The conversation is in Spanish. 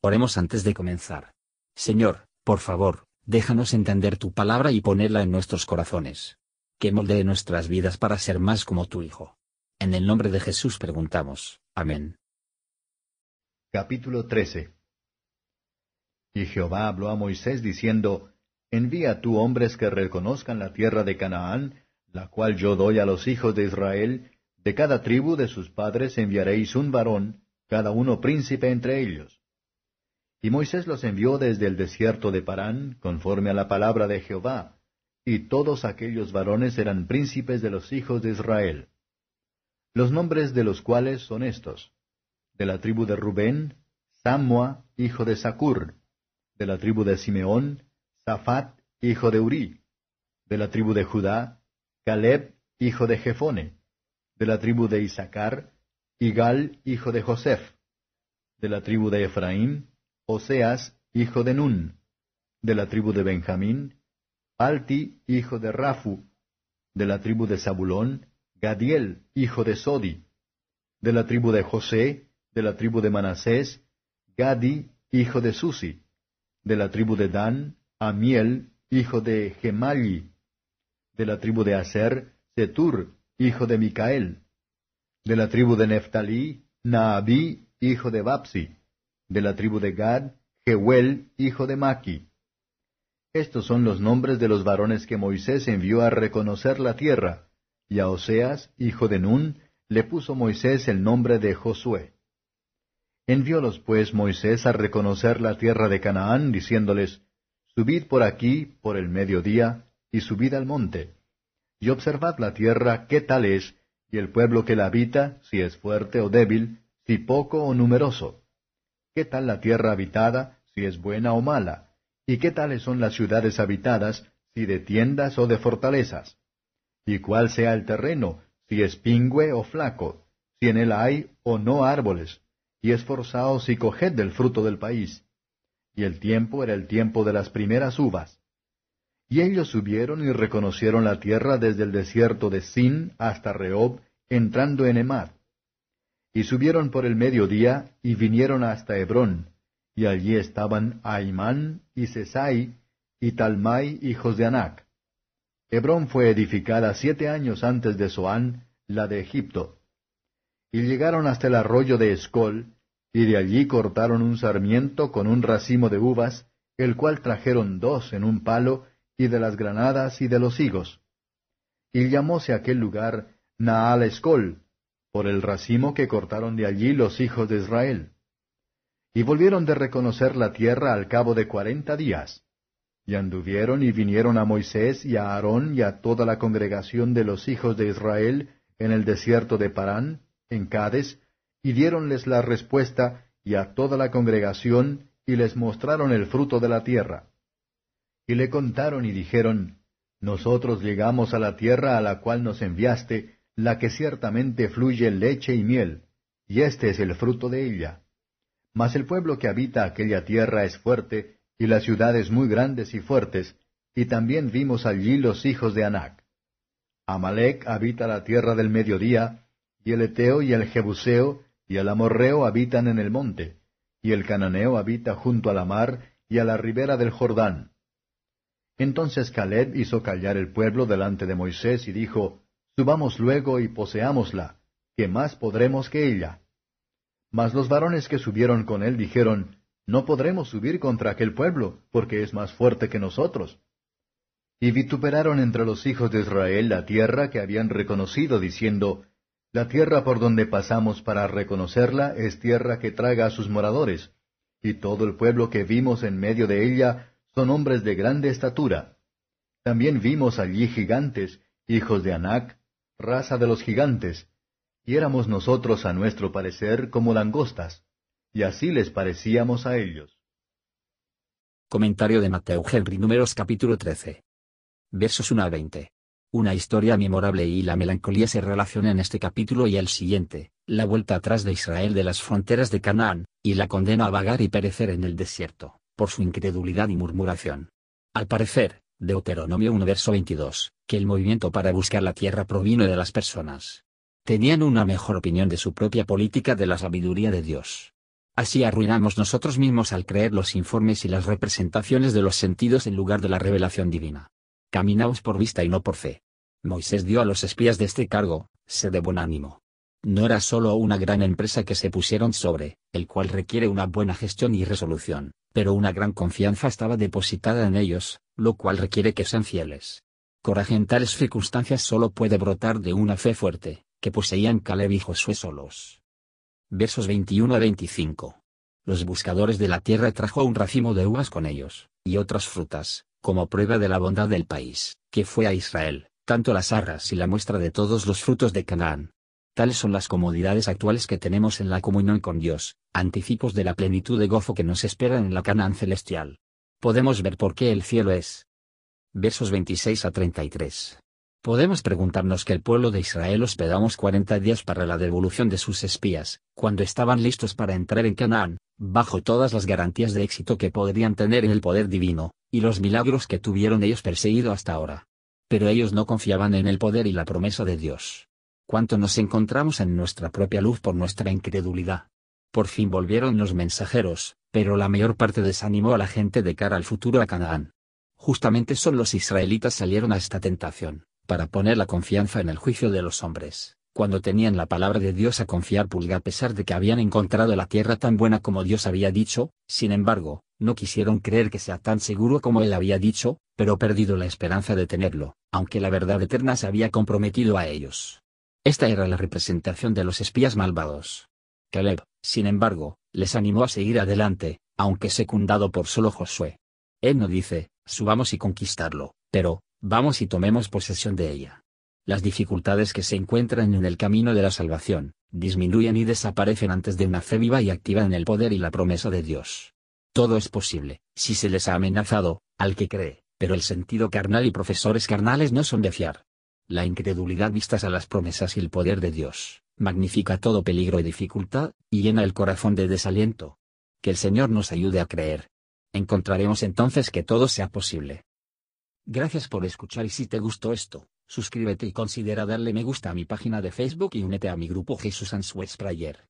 Oremos antes de comenzar. Señor, por favor, déjanos entender tu palabra y ponerla en nuestros corazones. Que moldee nuestras vidas para ser más como tu Hijo. En el nombre de Jesús preguntamos. Amén. Capítulo 13 Y Jehová habló a Moisés diciendo, Envía tú hombres que reconozcan la tierra de Canaán, la cual yo doy a los hijos de Israel, de cada tribu de sus padres enviaréis un varón, cada uno príncipe entre ellos y Moisés los envió desde el desierto de Parán, conforme a la palabra de Jehová, y todos aquellos varones eran príncipes de los hijos de Israel. Los nombres de los cuales son estos. De la tribu de Rubén, Samua, hijo de Sacur. De la tribu de Simeón, Safat, hijo de Uri. De la tribu de Judá, Caleb, hijo de Jefone. De la tribu de Isaacar, Igal, hijo de Joseph. De la tribu de Efraín, Oseas, hijo de Nun, de la tribu de Benjamín, Alti, hijo de Rafu, de la tribu de Zabulón, Gadiel, hijo de Sodi, de la tribu de José, de la tribu de Manasés, Gadi, hijo de Susi, de la tribu de Dan, Amiel, hijo de Gemalli, de la tribu de Aser, Setur, hijo de Micael, de la tribu de Neftalí, Naabí, hijo de Bapsi, de la tribu de Gad, Jehuel, hijo de Maki. Estos son los nombres de los varones que Moisés envió a reconocer la tierra, y a Oseas, hijo de Nun, le puso Moisés el nombre de Josué. Enviólos pues Moisés a reconocer la tierra de Canaán, diciéndoles, Subid por aquí, por el mediodía, y subid al monte, y observad la tierra qué tal es, y el pueblo que la habita, si es fuerte o débil, si poco o numeroso qué tal la tierra habitada, si es buena o mala, y qué tales son las ciudades habitadas, si de tiendas o de fortalezas, y cuál sea el terreno, si es pingüe o flaco, si en él hay o no árboles, y esforzaos y coged del fruto del país. Y el tiempo era el tiempo de las primeras uvas. Y ellos subieron y reconocieron la tierra desde el desierto de Sin hasta Rehob, entrando en Emad y subieron por el mediodía, y vinieron hasta Hebrón, y allí estaban Aimán y Sesai, y Talmai, hijos de Anac. Hebrón fue edificada siete años antes de Zoán, la de Egipto. Y llegaron hasta el arroyo de Escol, y de allí cortaron un sarmiento con un racimo de uvas, el cual trajeron dos en un palo, y de las granadas y de los higos. Y llamóse aquel lugar Naal Escol, por el racimo que cortaron de allí los hijos de Israel. Y volvieron de reconocer la tierra al cabo de cuarenta días. Y anduvieron y vinieron a Moisés y a Aarón y a toda la congregación de los hijos de Israel en el desierto de Parán, en Cades, y diéronles la respuesta y a toda la congregación, y les mostraron el fruto de la tierra. Y le contaron y dijeron, Nosotros llegamos a la tierra a la cual nos enviaste, la que ciertamente fluye leche y miel, y este es el fruto de ella. Mas el pueblo que habita aquella tierra es fuerte, y las ciudades muy grandes y fuertes, y también vimos allí los hijos de Anac. Amalek habita la tierra del mediodía, y el Eteo y el Jebuseo y el Amorreo habitan en el monte, y el Cananeo habita junto a la mar y a la ribera del Jordán. Entonces Caleb hizo callar el pueblo delante de Moisés y dijo, Subamos luego y poseámosla, que más podremos que ella. Mas los varones que subieron con él dijeron, No podremos subir contra aquel pueblo, porque es más fuerte que nosotros. Y vituperaron entre los hijos de Israel la tierra que habían reconocido, diciendo, La tierra por donde pasamos para reconocerla es tierra que traga a sus moradores, y todo el pueblo que vimos en medio de ella son hombres de grande estatura. También vimos allí gigantes, hijos de Anac, raza de los gigantes, y éramos nosotros a nuestro parecer como langostas, y así les parecíamos a ellos. Comentario de Mateo Henry Números capítulo 13. Versos 1 a 20. Una historia memorable y la melancolía se relaciona en este capítulo y el siguiente, la vuelta atrás de Israel de las fronteras de Canaán, y la condena a vagar y perecer en el desierto, por su incredulidad y murmuración. Al parecer, Deuteronomio 1 verso 22, que el movimiento para buscar la tierra provino de las personas. Tenían una mejor opinión de su propia política de la sabiduría de Dios. Así arruinamos nosotros mismos al creer los informes y las representaciones de los sentidos en lugar de la revelación divina. Caminaos por vista y no por fe. Moisés dio a los espías de este cargo, sed de buen ánimo. No era solo una gran empresa que se pusieron sobre, el cual requiere una buena gestión y resolución, pero una gran confianza estaba depositada en ellos, lo cual requiere que sean fieles. Coraje en tales circunstancias solo puede brotar de una fe fuerte, que poseían Caleb y Josué solos. Versos 21 a 25. Los buscadores de la tierra trajo un racimo de uvas con ellos, y otras frutas, como prueba de la bondad del país, que fue a Israel, tanto las arras y la muestra de todos los frutos de Canaán. Tales son las comodidades actuales que tenemos en la comunión con Dios, anticipos de la plenitud de gozo que nos espera en la Canaán celestial. Podemos ver por qué el cielo es. Versos 26 a 33. Podemos preguntarnos que el pueblo de Israel hospedamos 40 días para la devolución de sus espías, cuando estaban listos para entrar en Canaán, bajo todas las garantías de éxito que podrían tener en el poder divino, y los milagros que tuvieron ellos perseguido hasta ahora. Pero ellos no confiaban en el poder y la promesa de Dios. ¿Cuánto nos encontramos en nuestra propia luz por nuestra incredulidad? Por fin volvieron los mensajeros, pero la mayor parte desanimó a la gente de cara al futuro a Canaán. Justamente son los israelitas salieron a esta tentación para poner la confianza en el juicio de los hombres, cuando tenían la palabra de Dios a confiar pulga a pesar de que habían encontrado la tierra tan buena como Dios había dicho, sin embargo, no quisieron creer que sea tan seguro como él había dicho, pero perdido la esperanza de tenerlo, aunque la verdad eterna se había comprometido a ellos. Esta era la representación de los espías malvados. Caleb, sin embargo, les animó a seguir adelante, aunque secundado por solo Josué. Él no dice, subamos y conquistarlo, pero, Vamos y tomemos posesión de ella. Las dificultades que se encuentran en el camino de la salvación, disminuyen y desaparecen antes de una fe viva y activa en el poder y la promesa de Dios. Todo es posible, si se les ha amenazado, al que cree, pero el sentido carnal y profesores carnales no son de fiar. La incredulidad vistas a las promesas y el poder de Dios, magnifica todo peligro y dificultad, y llena el corazón de desaliento. Que el Señor nos ayude a creer. Encontraremos entonces que todo sea posible. Gracias por escuchar y si te gustó esto, suscríbete y considera darle me gusta a mi página de Facebook y únete a mi grupo Jesús Answers Prayer.